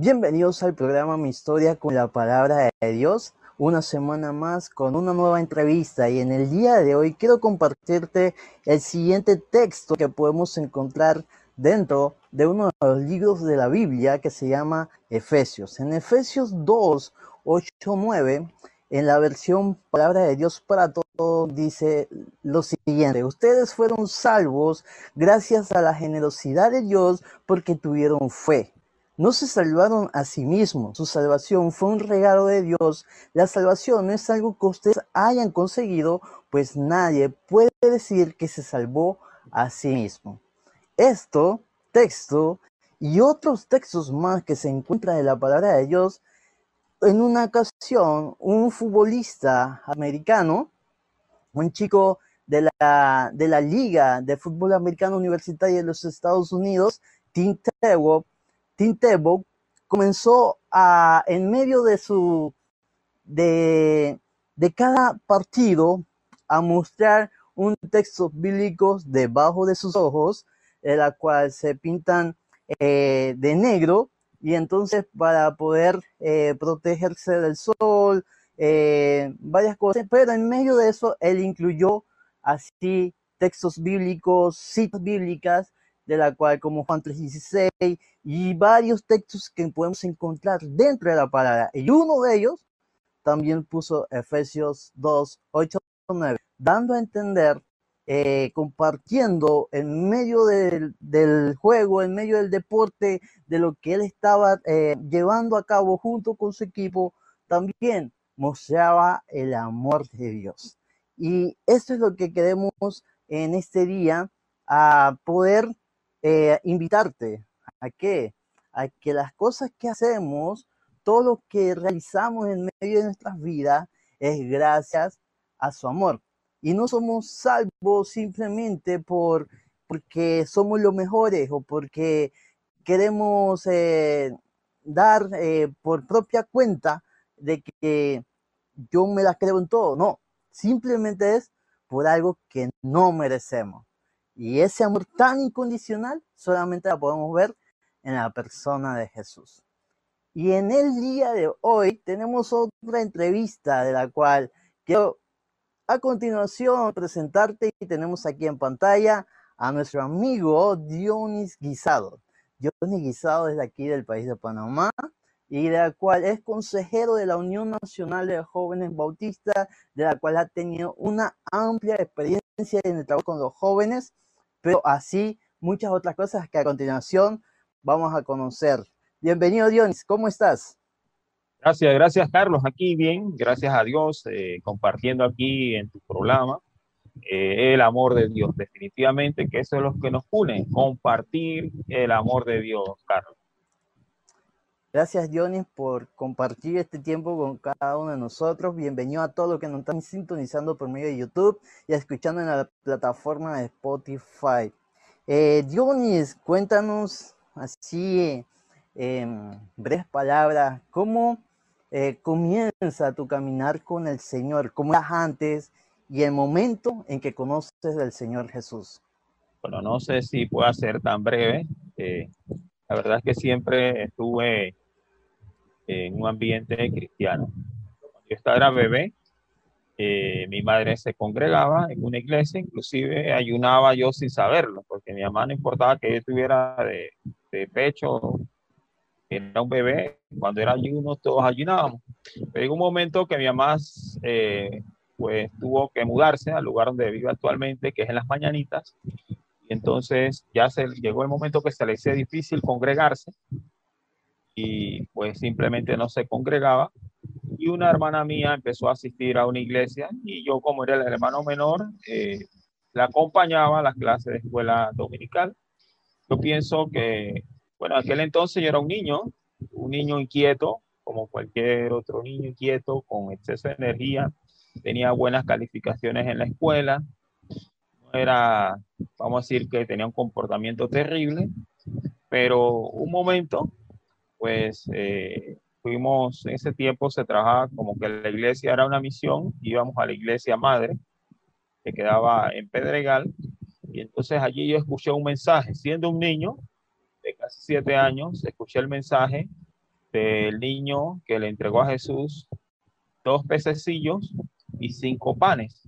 Bienvenidos al programa Mi Historia con la Palabra de Dios. Una semana más con una nueva entrevista y en el día de hoy quiero compartirte el siguiente texto que podemos encontrar dentro de uno de los libros de la Biblia que se llama Efesios. En Efesios 2, 8, 9, en la versión Palabra de Dios para Todos, dice lo siguiente, ustedes fueron salvos gracias a la generosidad de Dios porque tuvieron fe no se salvaron a sí mismos. Su salvación fue un regalo de Dios. La salvación no es algo que ustedes hayan conseguido, pues nadie puede decir que se salvó a sí mismo. Esto, texto y otros textos más que se encuentran en la palabra de Dios, en una ocasión, un futbolista americano, un chico de la, de la Liga de Fútbol Americano Universitaria de los Estados Unidos, Tim Tim Tebow comenzó a, en medio de su, de, de cada partido, a mostrar un texto bíblico debajo de sus ojos, en la cual se pintan eh, de negro, y entonces para poder eh, protegerse del sol, eh, varias cosas, pero en medio de eso él incluyó así textos bíblicos, citas bíblicas, de la cual como Juan 3.16 y varios textos que podemos encontrar dentro de la palabra. Y uno de ellos también puso Efesios 2, 8, 9, dando a entender, eh, compartiendo en medio del, juego, en medio del deporte, de lo que él estaba eh, llevando a cabo junto con su equipo, también mostraba el amor de Dios. Y eso es lo que queremos en este día, a poder eh, invitarte a que, a que las cosas que hacemos, todo lo que realizamos en medio de nuestras vidas, es gracias a su amor. Y no somos salvos simplemente por, porque somos los mejores o porque queremos eh, dar eh, por propia cuenta de que yo me las creo en todo. No, simplemente es por algo que no merecemos. Y ese amor tan incondicional solamente la podemos ver en la persona de Jesús. Y en el día de hoy tenemos otra entrevista de la cual quiero a continuación presentarte y tenemos aquí en pantalla a nuestro amigo Dionis Guisado. Dionis Guisado es de aquí del país de Panamá y de la cual es consejero de la Unión Nacional de Jóvenes Bautistas, de la cual ha tenido una amplia experiencia en el trabajo con los jóvenes pero así muchas otras cosas que a continuación vamos a conocer. Bienvenido, Dionis, ¿cómo estás? Gracias, gracias, Carlos. Aquí bien, gracias a Dios, eh, compartiendo aquí en tu programa eh, el amor de Dios. Definitivamente que eso es lo que nos une, compartir el amor de Dios, Carlos. Gracias, Johnny, por compartir este tiempo con cada uno de nosotros. Bienvenido a todos los que nos están sintonizando por medio de YouTube y escuchando en la plataforma de Spotify. Eh, cuéntanos así en breves palabras, ¿cómo eh, comienza tu caminar con el Señor? ¿Cómo eras antes y el momento en que conoces al Señor Jesús? Bueno, no sé si pueda ser tan breve. Eh, la verdad es que siempre estuve en un ambiente cristiano. Cuando yo estaba bebé, eh, mi madre se congregaba en una iglesia, inclusive ayunaba yo sin saberlo, porque mi mamá no importaba que yo estuviera de, de pecho, era un bebé, cuando era ayuno todos ayunábamos. Pero llegó un momento que mi mamá eh, pues tuvo que mudarse al lugar donde vive actualmente, que es en las mañanitas, y entonces ya se llegó el momento que se le hacía difícil congregarse y pues simplemente no se congregaba. Y una hermana mía empezó a asistir a una iglesia y yo como era el hermano menor, eh, la acompañaba a las clases de escuela dominical. Yo pienso que, bueno, aquel entonces yo era un niño, un niño inquieto, como cualquier otro niño inquieto, con exceso de energía, tenía buenas calificaciones en la escuela, era, vamos a decir que tenía un comportamiento terrible, pero un momento, pues eh, fuimos, en ese tiempo se trabajaba como que la iglesia era una misión, íbamos a la iglesia madre, que quedaba en Pedregal, y entonces allí yo escuché un mensaje, siendo un niño de casi siete años, escuché el mensaje del niño que le entregó a Jesús dos pececillos y cinco panes.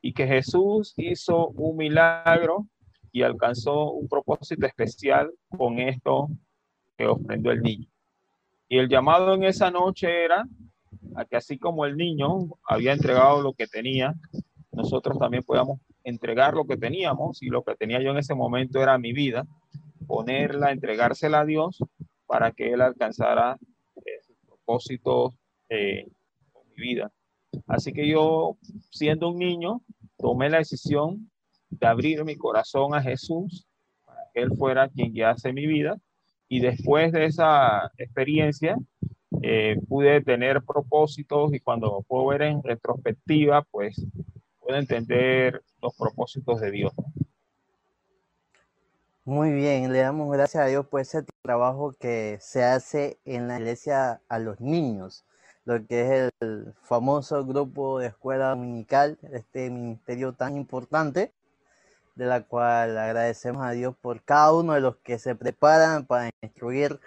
Y que Jesús hizo un milagro y alcanzó un propósito especial con esto que ofrendó el niño. Y el llamado en esa noche era a que así como el niño había entregado lo que tenía, nosotros también podamos entregar lo que teníamos y lo que tenía yo en ese momento era mi vida, ponerla, entregársela a Dios para que Él alcanzara eh, sus propósitos eh, con mi vida. Así que yo, siendo un niño, tomé la decisión de abrir mi corazón a Jesús para que Él fuera quien guiase mi vida. Y después de esa experiencia, eh, pude tener propósitos y cuando puedo ver en retrospectiva, pues puedo entender los propósitos de Dios. Muy bien, le damos gracias a Dios por ese trabajo que se hace en la iglesia a los niños, lo que es el famoso grupo de escuela dominical, este ministerio tan importante, de la cual agradecemos a Dios por cada uno de los que se preparan para instruir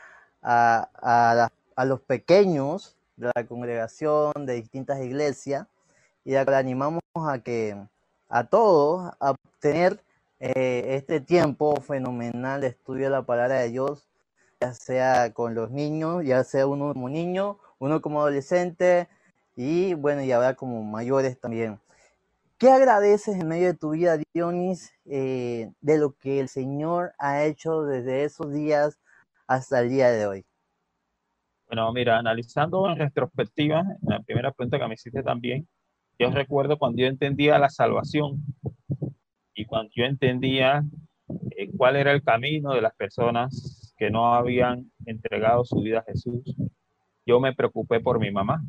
a, a, los pequeños de la congregación de distintas iglesias y le animamos a que a todos a obtener eh, este tiempo fenomenal de estudio de la palabra de Dios, ya sea con los niños, ya sea uno como niño, uno como adolescente y bueno, y ahora como mayores también. ¿Qué agradeces en medio de tu vida, Dionis, eh, de lo que el Señor ha hecho desde esos días hasta el día de hoy? Bueno, mira, analizando en retrospectiva, la primera pregunta que me hiciste también, yo recuerdo cuando yo entendía la salvación, y cuando yo entendía eh, cuál era el camino de las personas que no habían entregado su vida a Jesús, yo me preocupé por mi mamá.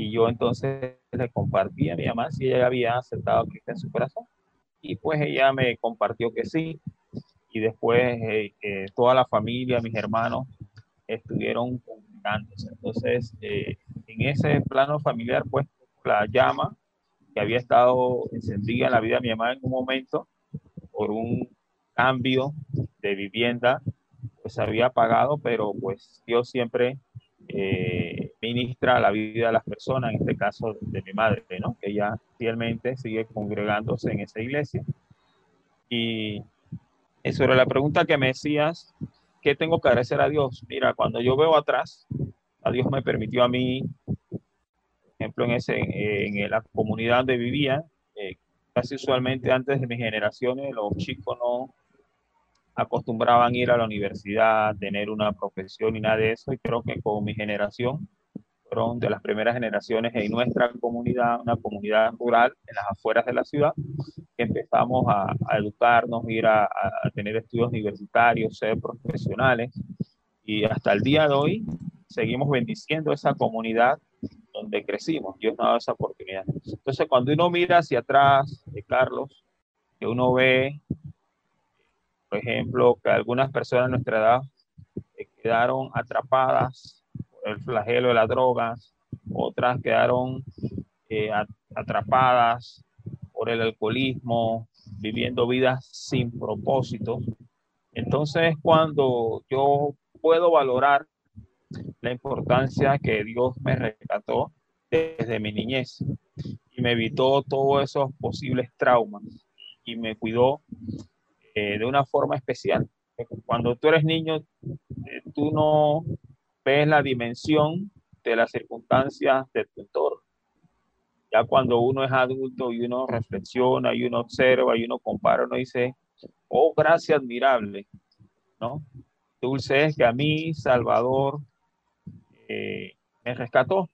Y yo entonces le compartí a mi mamá si ella había aceptado a Cristo en su corazón. Y pues ella me compartió que sí. Y después eh, eh, toda la familia, mis hermanos, estuvieron congregándose. Entonces, en ese plano familiar, pues la llama que había estado encendida en la vida de mi mamá en un momento por un cambio de vivienda, pues había apagado, pero pues Dios siempre eh, ministra la vida de las personas, en este caso de mi madre, ¿no? Que ella fielmente sigue congregándose en esa iglesia. Y eso era la pregunta que me decías, ¿qué tengo que agradecer a Dios? Mira, cuando yo veo atrás, a Dios me permitió a mí ejemplo, en, ese, en la comunidad donde vivía, eh, casi usualmente antes de mis generaciones, los chicos no acostumbraban ir a la universidad, tener una profesión y nada de eso, y creo que con mi generación fueron de las primeras generaciones en nuestra comunidad, una comunidad rural en las afueras de la ciudad, que empezamos a, educarnos, ir a, a, tener estudios universitarios, ser profesionales, y hasta el día de hoy seguimos bendiciendo esa comunidad donde crecimos. Dios nos ha dado esa oportunidad. Entonces, cuando uno mira hacia atrás, de Carlos, que uno ve, por ejemplo, que algunas personas de nuestra edad eh, quedaron atrapadas el flagelo de las drogas, otras quedaron eh, atrapadas por el alcoholismo, viviendo vidas sin propósito. Entonces, cuando yo puedo valorar la importancia que Dios me rescató desde mi niñez y me evitó todos esos posibles traumas y me cuidó eh, de una forma especial. Cuando tú eres niño, eh, tú no ves la dimensión de las circunstancias de tu entorno. Ya cuando uno es adulto y uno reflexiona y uno observa y uno compara, uno dice, oh, gracia admirable, ¿no? Dulce es que a mí, Salvador, eh, me rescató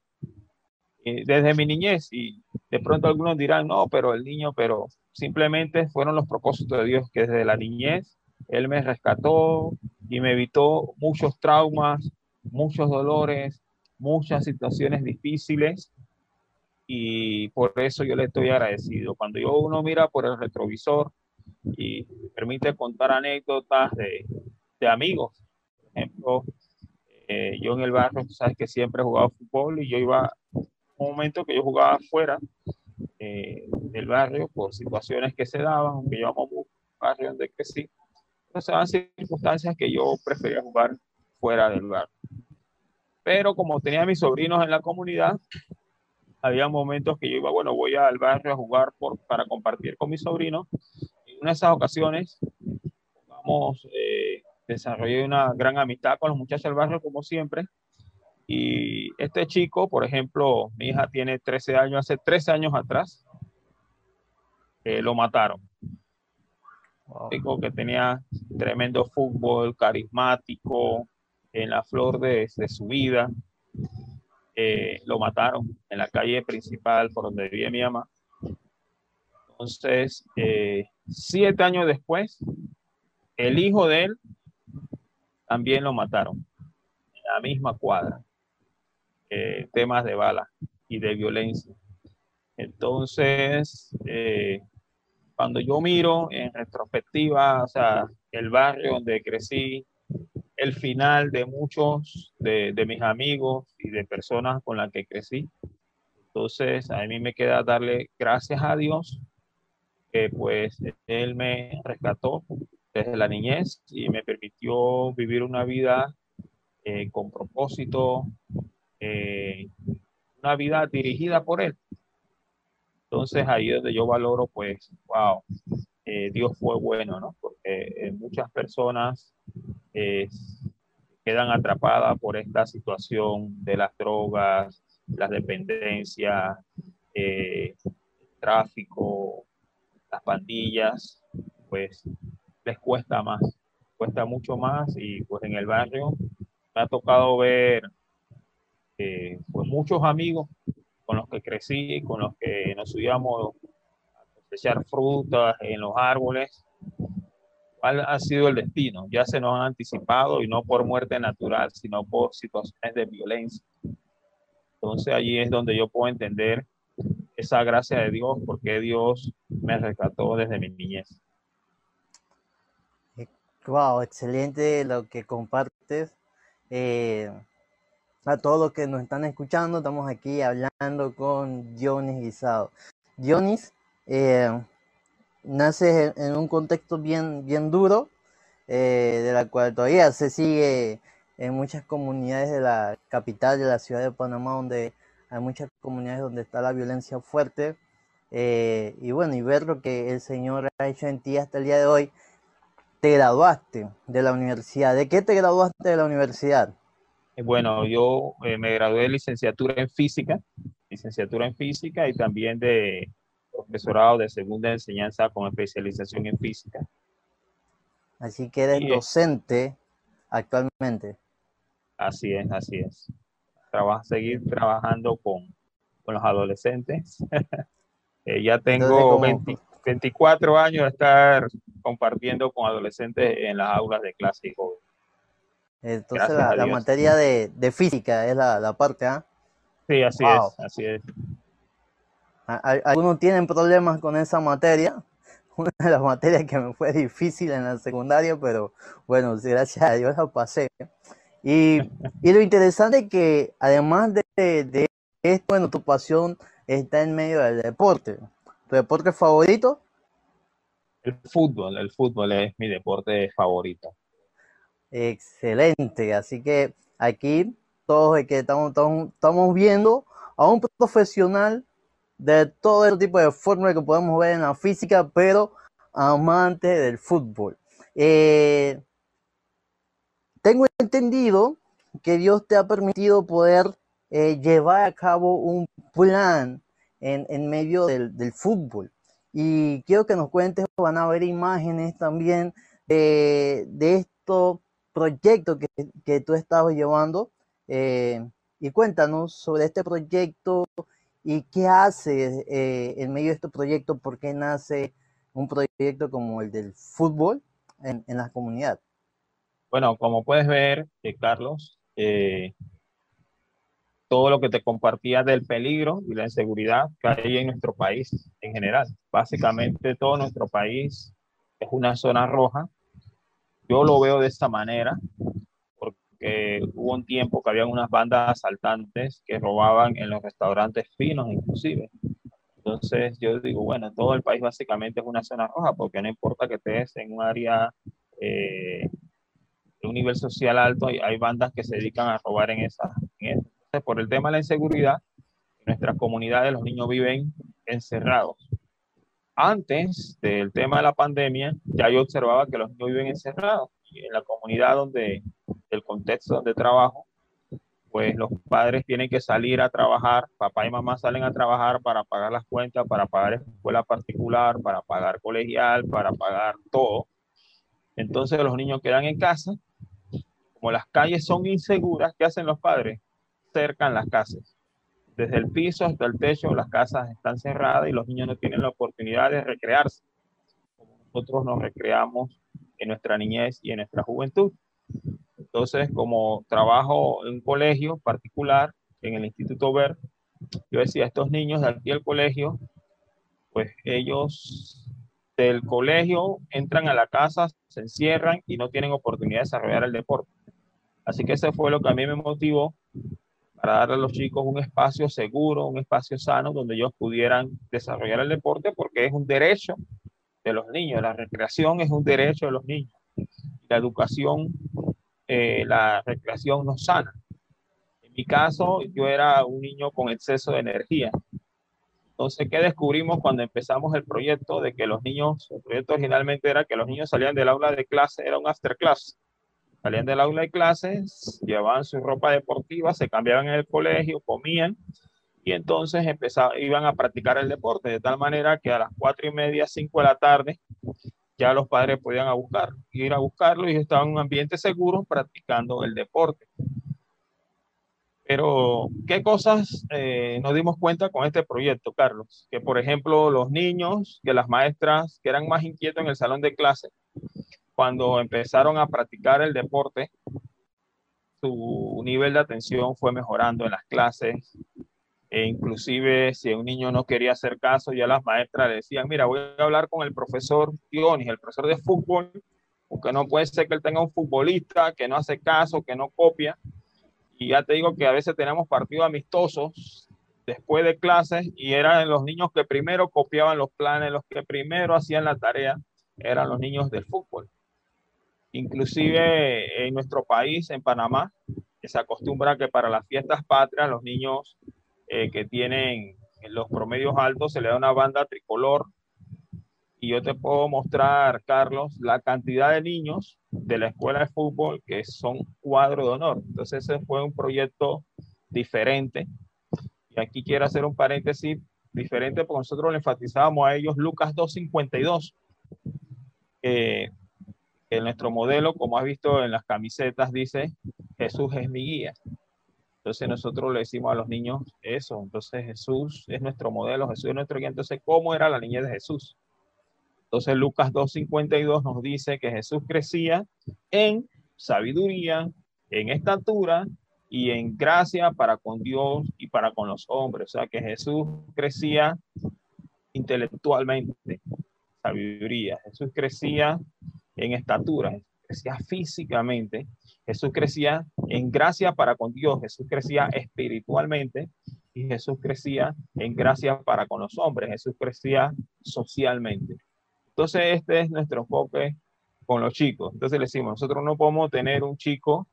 eh, desde mi niñez y de pronto algunos dirán, no, pero el niño, pero simplemente fueron los propósitos de Dios que desde la niñez Él me rescató y me evitó muchos traumas, muchos dolores, muchas situaciones difíciles y por eso yo le estoy agradecido. Cuando yo uno mira por el retrovisor y permite contar anécdotas de, de amigos, por ejemplo, eh, yo en el barrio, sabes que siempre he jugado fútbol y yo iba, un momento que yo jugaba fuera eh, del barrio por situaciones que se daban, aunque yo amo un barrio donde sí. Entonces eran circunstancias que yo prefería jugar fuera del barrio. Pero como tenía mis sobrinos en la comunidad, había momentos que yo iba, bueno, voy al barrio a jugar por, para compartir con mis sobrinos. En una de esas ocasiones, vamos, eh, desarrollé una gran amistad con los muchachos del barrio, como siempre. Y este chico, por ejemplo, mi hija tiene 13 años, hace 13 años atrás, eh, lo mataron. Un chico que tenía tremendo fútbol, carismático, en la flor de, su vida. Eh, lo mataron en la calle principal por donde vivía mi mamá. Entonces, eh, siete años después, el hijo de él también lo mataron en la misma cuadra. Eh, temas de bala y de violencia. Entonces, cuando yo miro en retrospectiva, o sea, el barrio donde crecí, el final de muchos de, mis amigos y de personas con las que crecí. Entonces, a mí me queda darle gracias a Dios que pues Él me rescató desde la niñez y me permitió vivir una vida eh, con propósito, eh, una vida dirigida por Él. Entonces ahí donde yo valoro pues, wow, eh, Dios fue bueno, ¿no? Porque muchas personas quedan atrapadas por esta situación de las drogas, las dependencias, eh, tráfico, las pandillas, pues les cuesta más, cuesta mucho más y pues en el barrio me ha tocado ver eh, pues muchos amigos con los que crecí, con los que nos subíamos a cosechar frutas en los árboles ha sido el destino. Ya se nos han anticipado y no por muerte natural, sino por situaciones de violencia. Entonces allí es donde yo puedo entender esa gracia de Dios, porque Dios me rescató desde mi niñez. Wow, excelente lo que compartes. Eh, a todos los que nos están escuchando, estamos aquí hablando con Dionis Guisado. Dionis, eh, nace en un contexto bien, bien duro, eh, de la cual todavía se sigue en muchas comunidades de la capital de la ciudad de Panamá, donde hay muchas comunidades donde está la violencia fuerte. Eh, y bueno, y ver lo que el Señor ha hecho en ti hasta el día de hoy. Te graduaste de la universidad. ¿De qué te graduaste de la universidad? Eh, bueno, yo me gradué de licenciatura en física, licenciatura en física y también de profesorado de segunda enseñanza con especialización en física. Así que eres docente actualmente. Así es, así es. Trabaja, seguir trabajando con, con los adolescentes. Eh, ya tengo 24 años de estar compartiendo con adolescentes en las aulas de clase y joven. Entonces la, materia de, de, física es la, la parte, ¿ah? Sí, así es, así es. Algunos tienen problemas con esa materia, una de las materias que me fue difícil en la secundaria, pero bueno, gracias a Dios la pasé. Y, y lo interesante es que además de, de, esto, bueno, tu pasión está en medio del deporte. ¿Tu deporte favorito? El fútbol, el fútbol es mi deporte favorito. Excelente, así que aquí todos que estamos, estamos, estamos viendo a un profesional de todo el tipo de fórmula que podemos ver en la física, pero amante del fútbol. Eh, tengo entendido que Dios te ha permitido poder eh, llevar a cabo un plan en, medio del, fútbol. Y quiero que nos cuentes, van a ver imágenes también de, estos proyectos que, que, tú estabas llevando. Eh, y cuéntanos sobre este proyecto, ¿Y qué hace eh, en medio de este proyecto? ¿Por qué nace un proyecto como el del fútbol en, la comunidad? Bueno, como puedes ver, eh, Carlos, eh, todo lo que te compartía del peligro y la inseguridad que hay en nuestro país en general. Básicamente todo nuestro país es una zona roja. Yo lo veo de esta manera que hubo un tiempo que había unas bandas asaltantes que robaban en los restaurantes finos inclusive. Entonces yo digo, bueno, todo el país básicamente es una zona roja porque no importa que estés en un área eh, de un nivel social alto, hay, hay bandas que se dedican a robar en, esa, Entonces, por el tema de la inseguridad, en nuestras comunidades los niños viven encerrados. Antes del tema de la pandemia, ya yo observaba que los niños viven encerrados. Y en la comunidad donde, el contexto donde trabajo, pues los padres tienen que salir a trabajar, papá y mamá salen a trabajar para pagar las cuentas, para pagar escuela particular, para pagar colegial, para pagar todo. Entonces los niños quedan en casa. Como las calles son inseguras, ¿qué hacen los padres? Cercan las casas. Desde el piso hasta el techo, las casas están cerradas y los niños no tienen la oportunidad de recrearse. Nosotros nos recreamos en nuestra niñez y en nuestra juventud. Entonces, como trabajo en un colegio particular, en el Instituto Ver, yo decía, estos niños de aquí al colegio, pues ellos del colegio entran a la casa, se encierran y no tienen oportunidad de desarrollar el deporte. Así que ese fue lo que a mí me motivó para darle a los chicos un espacio seguro, un espacio sano donde ellos pudieran desarrollar el deporte porque es un derecho de los niños, la recreación es un derecho de los niños. La educación, eh, la recreación nos sana. En mi caso, yo era un niño con exceso de energía. Entonces, ¿qué descubrimos cuando empezamos el proyecto? De que los niños, el proyecto originalmente era que los niños salían del aula de clase, era un after class. Salían del aula de clases, llevaban su ropa deportiva, se cambiaban en el colegio, comían y entonces empezaban, iban a practicar el deporte, de tal manera que a las cuatro y media, cinco de la tarde, ya los padres podían a buscar, ir a buscarlo y estaban en un ambiente seguro practicando el deporte. Pero, ¿qué cosas eh, nos dimos cuenta con este proyecto, Carlos? Que, por ejemplo, los niños, que las maestras que eran más inquietos en el salón de clase, cuando empezaron a practicar el deporte, su nivel de atención fue mejorando en las clases, e inclusive si un niño no quería hacer caso, ya las maestras le decían, mira, voy a hablar con el profesor Dionis, el profesor de fútbol, porque no puede ser que él tenga un futbolista que no hace caso, que no copia. Y ya te digo que a veces tenemos partidos amistosos después de clases y eran los niños que primero copiaban los planes, los que primero hacían la tarea, eran los niños del fútbol. Inclusive en nuestro país, en Panamá, se acostumbra que para las fiestas patrias los niños eh, que tienen los promedios altos, se le da una banda tricolor. Y yo te puedo mostrar, Carlos, la cantidad de niños de la escuela de fútbol que son cuadro de honor. Entonces ese fue un proyecto diferente. Y aquí quiero hacer un paréntesis diferente porque nosotros le enfatizábamos a ellos Lucas 2.52. Eh, en nuestro modelo, como has visto en las camisetas, dice, Jesús es mi guía. Entonces nosotros le decimos a los niños eso. Entonces Jesús es nuestro modelo, Jesús es nuestro guía. Entonces, ¿cómo era la niñez de Jesús? Entonces Lucas 2.52 nos dice que Jesús crecía en sabiduría, en estatura y en gracia para con Dios y para con los hombres. O sea que Jesús crecía intelectualmente, sabiduría. Jesús crecía en estatura, crecía físicamente Jesús crecía en gracia para con Dios, Jesús crecía espiritualmente y Jesús crecía en gracia para con los hombres, Jesús crecía socialmente. Entonces, este es nuestro enfoque con los chicos. Entonces le decimos, nosotros no podemos tener un chico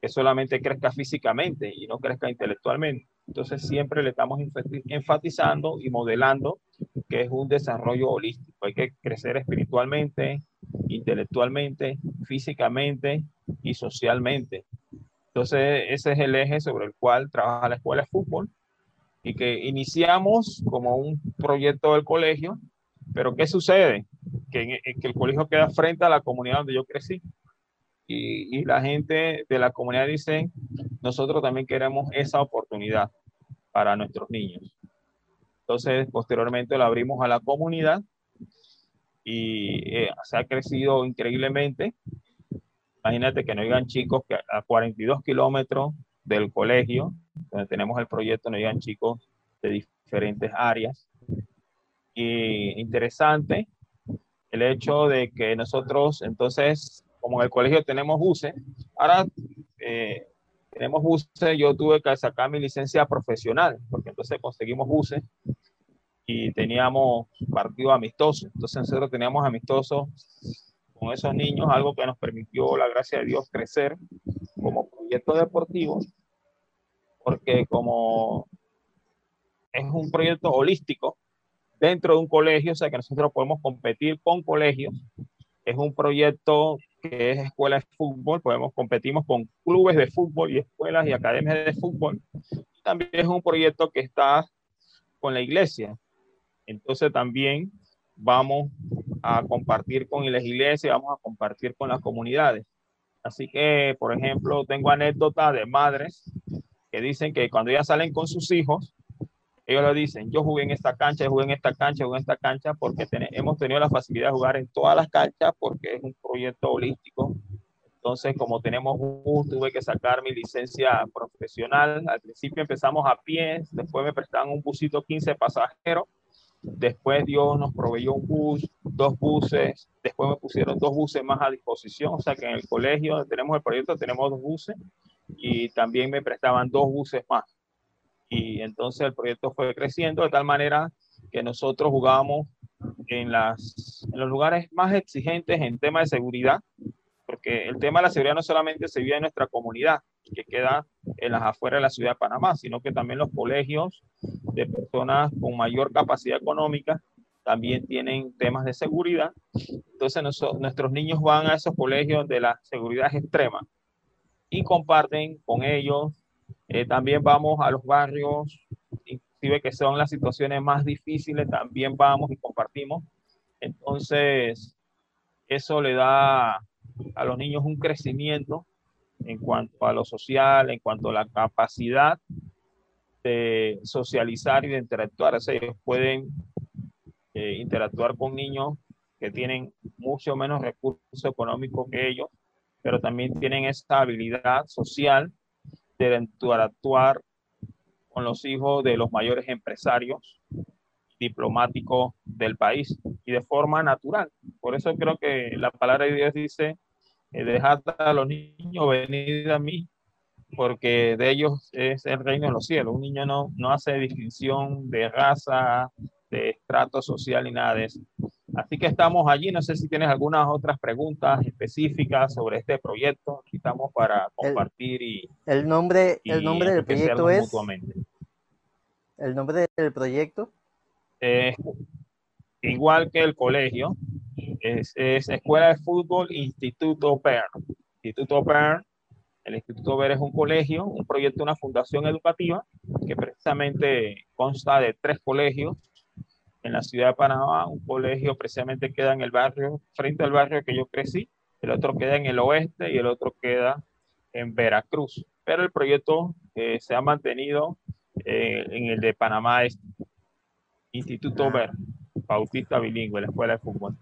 que solamente crezca físicamente y no crezca intelectualmente. Entonces siempre le estamos enfatizando y modelando que es un desarrollo holístico. Hay que crecer espiritualmente, intelectualmente, físicamente y socialmente. Entonces, ese es el eje sobre el cual trabaja la escuela de fútbol y que iniciamos como un proyecto del colegio, pero ¿qué sucede? Que, el colegio queda frente a la comunidad donde yo crecí. Y, y, la gente de la comunidad dice, nosotros también queremos esa oportunidad para nuestros niños. Entonces, posteriormente lo abrimos a la comunidad y eh, se ha crecido increíblemente. Imagínate que no digan chicos que a 42 kilómetros del colegio, donde tenemos el proyecto, no digan chicos de diferentes áreas. Y interesante el hecho de que nosotros, entonces, como en el colegio tenemos buses, ahora eh, tenemos buses, yo tuve que sacar mi licencia profesional, porque entonces conseguimos buses y teníamos partido amistoso. Entonces nosotros teníamos amistosos con esos niños, algo que nos permitió, la gracia de Dios, crecer como proyecto deportivo. porque como es un proyecto holístico dentro de un colegio, o sea que nosotros podemos competir con colegios, es un proyecto que es escuela de fútbol, podemos competimos con clubes de fútbol y escuelas y academias de fútbol. También es un proyecto que está con la iglesia. Entonces también vamos a compartir con las iglesias, vamos a compartir con las comunidades. Así que, por ejemplo, tengo anécdotas de madres que dicen que cuando ellas salen con sus hijos, ellos lo dicen, yo jugué en esta cancha, jugué en esta cancha, jugué en esta cancha, porque hemos tenido la facilidad de jugar en todas las canchas, porque es un proyecto holístico. Entonces, como tenemos bus, tuve que sacar mi licencia profesional. Al principio empezamos a pie, después me prestaban un busito 15 pasajeros, después Dios nos proveyó un bus, dos buses, después me pusieron dos buses más a disposición, o sea que en el colegio tenemos el proyecto, tenemos dos buses y también me prestaban dos buses más. Y entonces el proyecto fue creciendo de tal manera que nosotros jugábamos en, las, en los lugares más exigentes en tema de seguridad, porque el tema de la seguridad no solamente se vive en nuestra comunidad, que queda en las afueras de la ciudad de Panamá, sino que también los colegios de personas con mayor capacidad económica también tienen temas de seguridad. Entonces nuestros niños van a esos colegios de la seguridad extrema y comparten con ellos eh, también vamos a los barrios, inclusive que son las situaciones más difíciles, también vamos y compartimos. Entonces, eso le da a los niños un crecimiento en cuanto a lo social, en cuanto a la capacidad de socializar y de interactuar. O ellos pueden eh, interactuar con niños que tienen mucho menos recursos económicos que ellos, pero también tienen esa habilidad social de actuar con los hijos de los mayores empresarios diplomáticos del país y de forma natural. Por eso creo que la palabra de Dios dice, dejad a los niños venir a mí, porque de ellos es el reino de los cielos. Un niño no, no hace distinción de raza, de estrato social ni nada de eso. Así que estamos allí. No sé si tienes algunas otras preguntas específicas sobre este proyecto. Aquí estamos para compartir y. El nombre, el nombre del proyecto es. El nombre del proyecto. Igual que el colegio. Es, Escuela de Fútbol Instituto PER. Instituto PER. El Instituto PER es un colegio, un proyecto, una fundación educativa que precisamente consta de tres colegios en la ciudad de Panamá, un colegio precisamente queda en el barrio, frente al barrio que yo crecí, el otro queda en el oeste y el otro queda en Veracruz. Pero el proyecto eh, se ha mantenido eh, en el de Panamá Este, Instituto Ver, Bautista Bilingüe, la Escuela de Fútbol.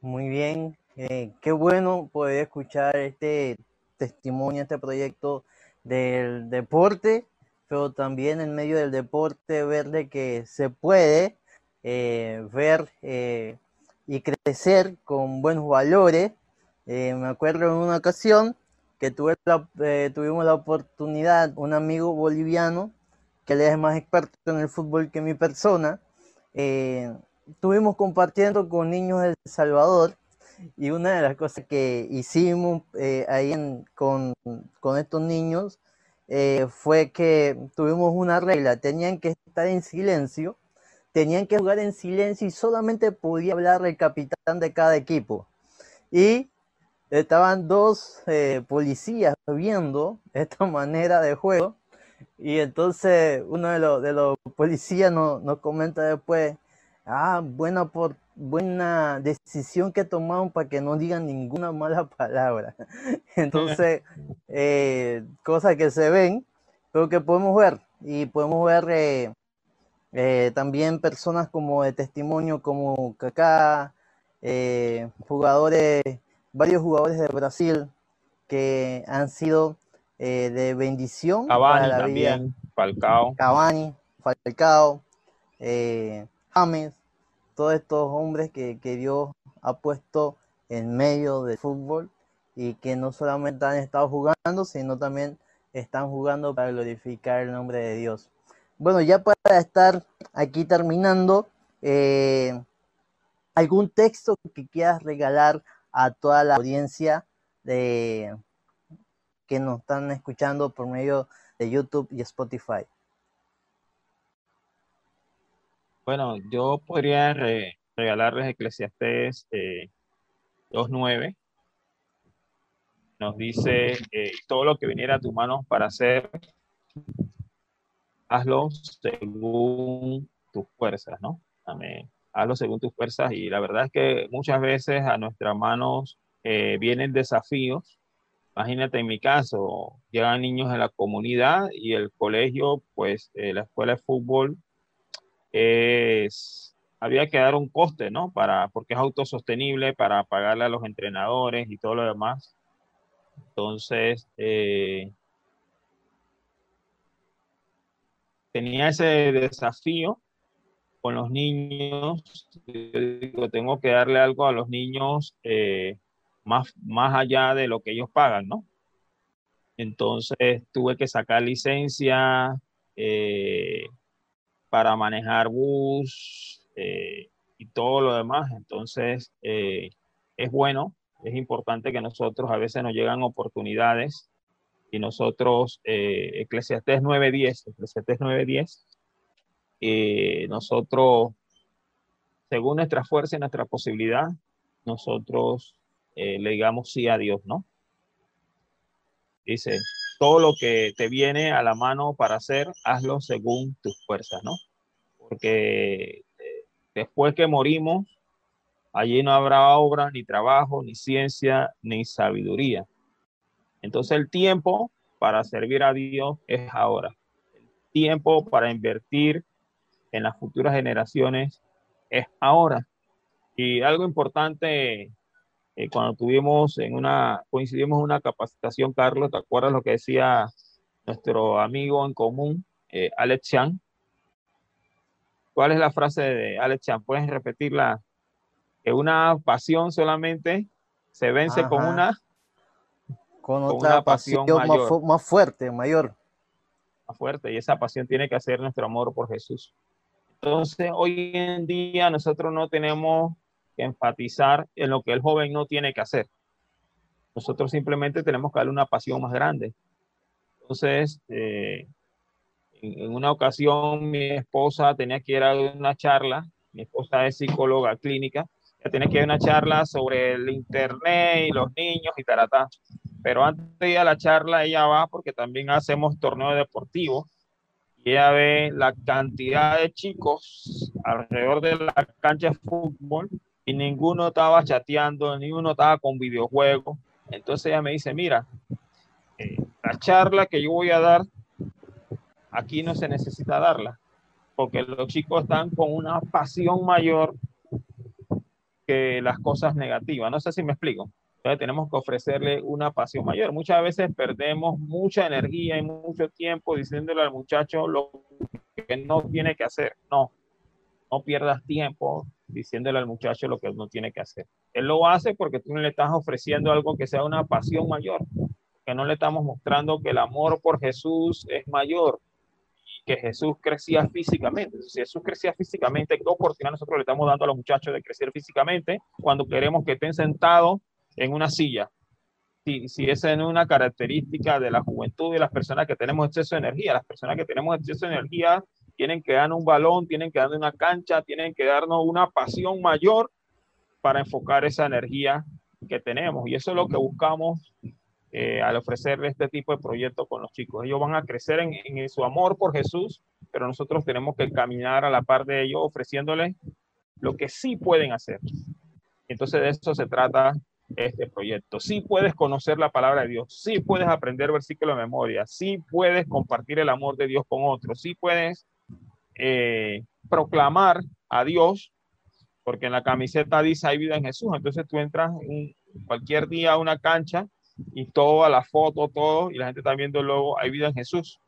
Muy bien, eh, qué bueno poder escuchar este testimonio, este proyecto del deporte pero también en medio del deporte ver de que se puede eh, ver eh, y crecer con buenos valores. Eh, me acuerdo en una ocasión que tuve tuvimos la oportunidad, un amigo boliviano, que él es más experto en el fútbol que mi persona, estuvimos compartiendo con niños de El Salvador y una de las cosas que hicimos ahí con, con estos niños eh, fue que tuvimos una regla, tenían que estar en silencio, tenían que jugar en silencio y solamente podía hablar el capitán de cada equipo. Y estaban dos eh, policías viendo esta manera de juego y entonces uno de los, de los policías nos, nos comenta después, ah, buena por buena decisión que tomaron para que no digan ninguna mala palabra. Entonces, eh, cosas que se ven, pero que podemos ver. Y podemos ver eh, eh, también personas como de testimonio, como Kaká, jugadores, varios jugadores de Brasil que han sido de bendición Cavani para la también, vida. Falcao. Cavani, Falcao, James todos estos hombres que, Dios ha puesto en medio del fútbol y que no solamente han estado jugando, sino también están jugando para glorificar el nombre de Dios. Bueno, ya para estar aquí terminando, eh, ¿algún texto que quieras regalar a toda la audiencia de, que nos están escuchando por medio YouTube y Spotify. Bueno, yo podría regalarles Eclesiastés 2.9. Eh, Nos dice, eh, todo lo que viniera a tu mano para hacer, hazlo según tus fuerzas, ¿no? Amén. Hazlo según tus fuerzas. Y la verdad es que muchas veces a nuestras manos eh, vienen desafíos. Imagínate en mi caso, llegan niños en la comunidad y el colegio, pues la escuela de fútbol es, había que dar un coste, ¿no? Para, porque es autosostenible para pagarle a los entrenadores y todo lo demás. Entonces, eh, tenía ese desafío con los niños. Tengo que darle algo a los niños eh, más, más allá de lo que ellos pagan, ¿no? Entonces tuve que sacar licencia, eh, para manejar bus eh, y todo lo demás. Entonces, eh, es bueno, es importante que nosotros a veces nos llegan oportunidades y nosotros, eh, Eclesiastés 9.10, Eclesiastés 9.10, eh, nosotros, según nuestra fuerza y nuestra posibilidad, nosotros le digamos sí a Dios, ¿no? Dice, todo lo que te viene a la mano para hacer, hazlo según tus fuerzas, ¿no? Porque eh, después que morimos, allí no habrá obra, ni trabajo, ni ciencia, ni sabiduría. Entonces el tiempo para servir a Dios es ahora. El tiempo para invertir en las futuras generaciones es ahora. Y algo importante eh, cuando tuvimos en una, coincidimos en una capacitación, Carlos, ¿te acuerdas lo que decía nuestro amigo en común, eh, Alex Chan? ¿Cuál es la frase de Alex Chan? ¿Puedes repetirla? Que una pasión solamente se vence con una... Con otra pasión, más, fuerte, mayor. Más fuerte, y esa pasión tiene que ser nuestro amor por Jesús. Entonces, hoy en día nosotros no tenemos enfatizar en lo que el joven no tiene que hacer. Nosotros simplemente tenemos que darle una pasión más grande. Entonces, eh, en, una ocasión mi esposa tenía que ir a una charla, mi esposa es psicóloga clínica, tenía que ir a una charla sobre el internet y los niños y taratá. Pero antes de ir a la charla, ella va porque también hacemos torneos deportivos y ella ve la cantidad de chicos alrededor de la cancha de fútbol y ninguno estaba chateando, ninguno estaba con videojuegos. Entonces ella me dice, mira, eh, la charla que yo voy a dar, aquí no se necesita darla, porque los chicos están con una pasión mayor que las cosas negativas. No sé si me explico. Entonces tenemos que ofrecerle una pasión mayor. Muchas veces perdemos mucha energía y mucho tiempo diciéndole al muchacho lo que no tiene que hacer. No, no pierdas tiempo diciéndole al muchacho lo que no tiene que hacer. Él lo hace porque tú le estás ofreciendo algo que sea una pasión mayor, que no le estamos mostrando que el amor por Jesús es mayor y que Jesús crecía físicamente. Si Jesús crecía físicamente, ¿qué oportunidad nosotros le estamos dando a los muchachos de crecer físicamente cuando queremos que estén sentados en una silla? Si, si esa es una característica de la juventud y las personas que tenemos exceso de energía, las personas que tenemos exceso de energía tienen que darnos un balón, tienen que darnos una cancha, tienen que darnos una pasión mayor para enfocar esa energía que tenemos. Y eso es lo que buscamos eh, al ofrecerle este tipo de proyectos con los chicos. Ellos van a crecer en, en, su amor por Jesús, pero nosotros tenemos que caminar a la par de ellos ofreciéndoles lo que sí pueden hacer. Entonces de eso se trata este proyecto. Sí puedes conocer la palabra de Dios, sí puedes aprender versículos de memoria, sí puedes compartir el amor de Dios con otros, sí puedes eh, proclamar a Dios, porque en la camiseta dice hay vida en Jesús. Entonces tú entras cualquier día a una cancha y toda la foto, todo, y la gente está viendo luego hay vida en Jesús.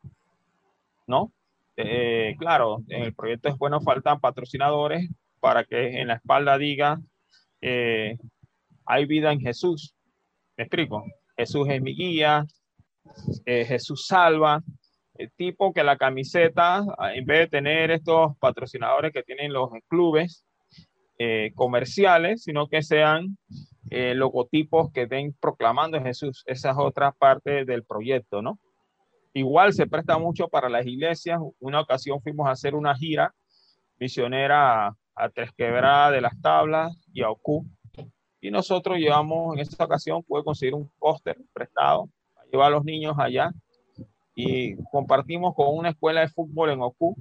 ¿No? Eh, claro, en el proyecto es bueno, faltan patrocinadores para que en la espalda diga eh, hay vida en Jesús. ¿Me explico? Jesús es mi guía, Jesús salva, el tipo que la camiseta, en vez de tener estos patrocinadores que tienen los clubes eh, comerciales, sino que sean eh, logotipos que den proclamando a Jesús. Esa es otra del proyecto, ¿no? igual se presta mucho para las iglesias. Una ocasión fuimos a hacer una gira misionera a, Tres Quebradas de las Tablas y a Ocú. Y nosotros llevamos, en esta ocasión, pude conseguir un póster prestado para llevar a los niños allá. Y compartimos con una escuela de fútbol en Ocú.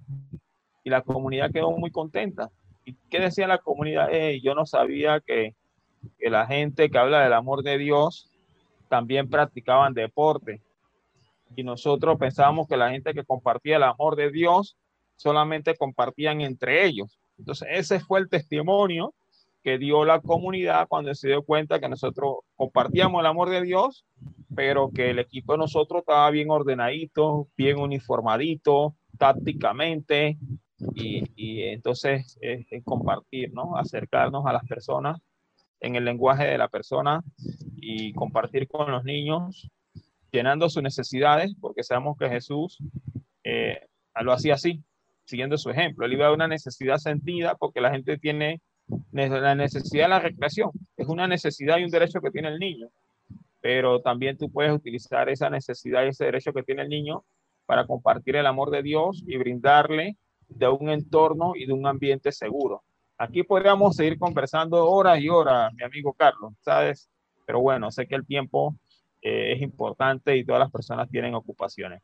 Y la comunidad quedó muy contenta. ¿Y qué decía la comunidad? yo no sabía que, que la gente que habla del amor de Dios también practicaban deporte. Y nosotros pensábamos que la gente que compartía el amor de Dios solamente compartían entre ellos. Entonces, ese fue el testimonio que dio la comunidad cuando se dio cuenta que nosotros compartíamos el amor de Dios, pero que el equipo de nosotros estaba bien ordenadito, bien uniformadito, tácticamente, y, entonces es, compartir, ¿no? Acercarnos a las personas en el lenguaje de la persona y compartir con los niños, llenando sus necesidades, porque sabemos que Jesús eh, lo hacía así, siguiendo su ejemplo. Él iba a una necesidad sentida porque la gente tiene la necesidad de la recreación. Es una necesidad y un derecho que tiene el niño. Pero también tú puedes utilizar esa necesidad y ese derecho que tiene el niño para compartir el amor de Dios y brindarle de un entorno y de un ambiente seguro. Aquí podríamos seguir conversando horas y horas, mi amigo Carlos, ¿sabes? Pero bueno, sé que el tiempo eh, es importante y todas las personas tienen ocupaciones.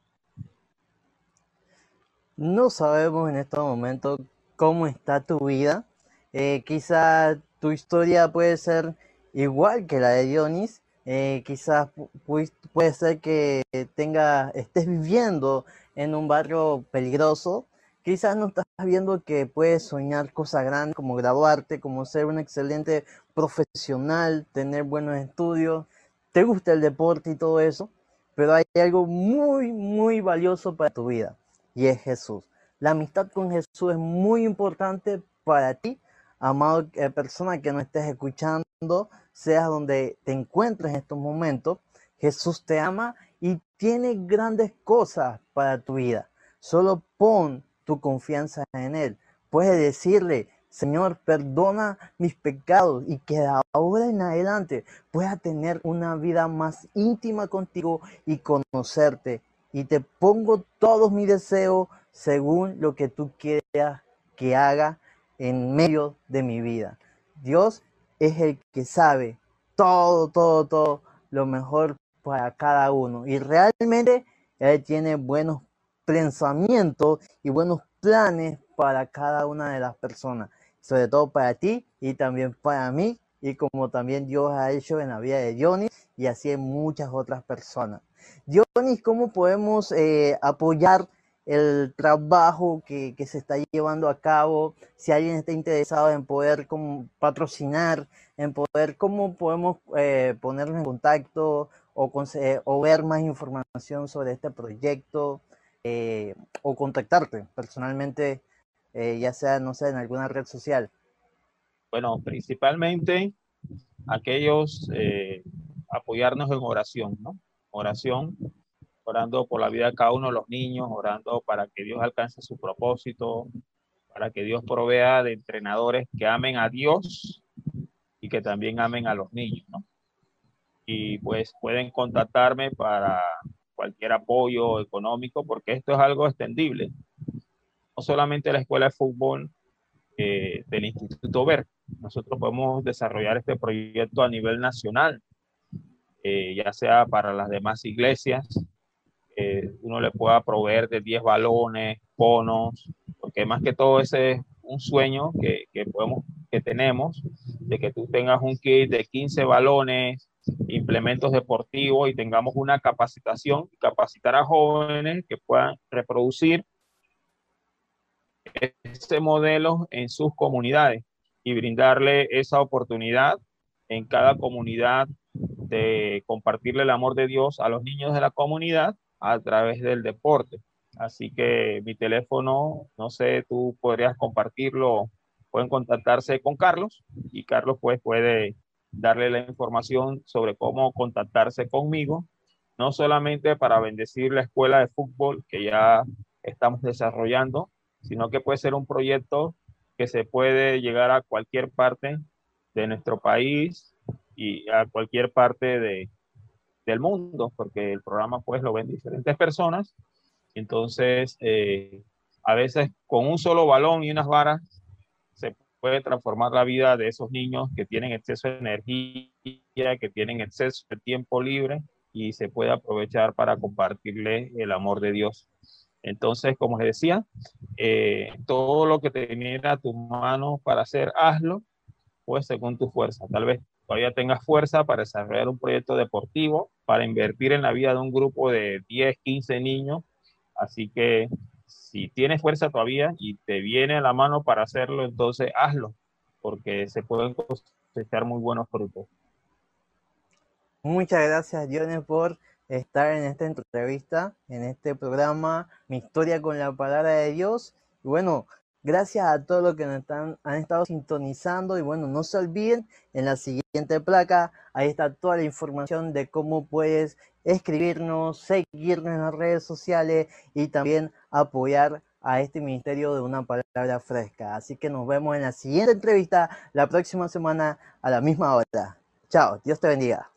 No sabemos en este momento cómo está tu vida. Eh, quizá tu historia puede ser igual que la de Dionis. Eh, quizás puede ser que tenga, estés viviendo en un barrio peligroso. Quizás no estás viendo que puedes soñar cosas grandes como graduarte, como ser un excelente profesional, tener buenos estudios, te gusta el deporte y todo eso, pero hay algo muy, muy valioso para tu vida y es Jesús. La amistad con Jesús es muy importante para ti, amado eh, persona que no estés escuchando, seas donde te encuentres en estos momentos. Jesús te ama y tiene grandes cosas para tu vida. Solo pon tu confianza en Él. Puedes decirle, Señor, perdona mis pecados y que ahora en adelante pueda tener una vida más íntima contigo y conocerte y te pongo todos mis deseos según lo que tú quieras que haga en medio de mi vida. Dios es el que sabe todo, todo, todo lo mejor para cada uno. Y realmente Él tiene buenos pensamientos y buenos planes para cada una de las personas. Sobre todo para ti y también para mí. Y como también Dios ha hecho en la vida de Johnny y así en muchas otras personas. Johnny, ¿cómo podemos eh, apoyar el trabajo que, se está llevando a cabo? Si alguien está interesado en poder patrocinar, en poder, ¿cómo podemos eh, ponernos en contacto o, o, ver más información sobre este proyecto? Eh, o contactarte personalmente, ya sea, no sé, en alguna red social. Bueno, principalmente aquellos apoyarnos en oración, ¿no? oración, orando por la vida de cada uno de los niños, orando para que Dios alcance su propósito, para que Dios provea de entrenadores que amen a Dios y que también amen a los niños, ¿no? Y pues pueden contactarme para cualquier apoyo económico, porque esto es algo extendible. No solamente la escuela de fútbol eh, del Instituto Ver, nosotros podemos desarrollar este proyecto a nivel nacional eh, ya sea para las demás iglesias, uno le pueda proveer de 10 balones, bonos, porque más que todo ese es un sueño que, que, podemos, que tenemos, de que tú tengas un kit de 15 balones, implementos deportivos y tengamos una capacitación, capacitar a jóvenes que puedan reproducir ese modelo en sus comunidades y brindarle esa oportunidad en cada comunidad de compartirle el amor de Dios a los niños de la comunidad a través del deporte. Así que mi teléfono, no sé, tú podrías compartirlo, pueden contactarse con Carlos y Carlos pues puede darle la información sobre cómo contactarse conmigo, no solamente para bendecir la escuela de fútbol que ya estamos desarrollando, sino que puede ser un proyecto que se puede llegar a cualquier parte de nuestro país, y a cualquier parte de, del mundo, porque el programa pues lo ven diferentes personas Entonces, eh, a veces con un solo balón y unas varas se puede transformar la vida de esos niños que tienen exceso de energía, que tienen exceso de tiempo libre y se puede aprovechar para compartirle el amor de Dios. Entonces, como les decía, eh, todo lo que te viniera a tu mano para hacer, hazlo, pues según tu fuerza. Tal vez todavía tengas fuerza para desarrollar un proyecto deportivo, para invertir en la vida de un grupo de 10, 15 niños. Así que si tienes fuerza todavía y te viene a la mano para hacerlo, entonces hazlo, porque se pueden cosechar muy buenos frutos. Muchas gracias, Dione, por estar en esta entrevista, en este programa, Mi historia con la palabra de Dios. Y bueno, Gracias a todos los que nos están, han estado sintonizando y bueno, no se olviden, en la siguiente placa ahí está toda la información de cómo puedes escribirnos, seguirnos en las redes sociales y también apoyar a este ministerio de una palabra fresca. Así que nos vemos en la siguiente entrevista la próxima semana a la misma hora. Chao, Dios te bendiga.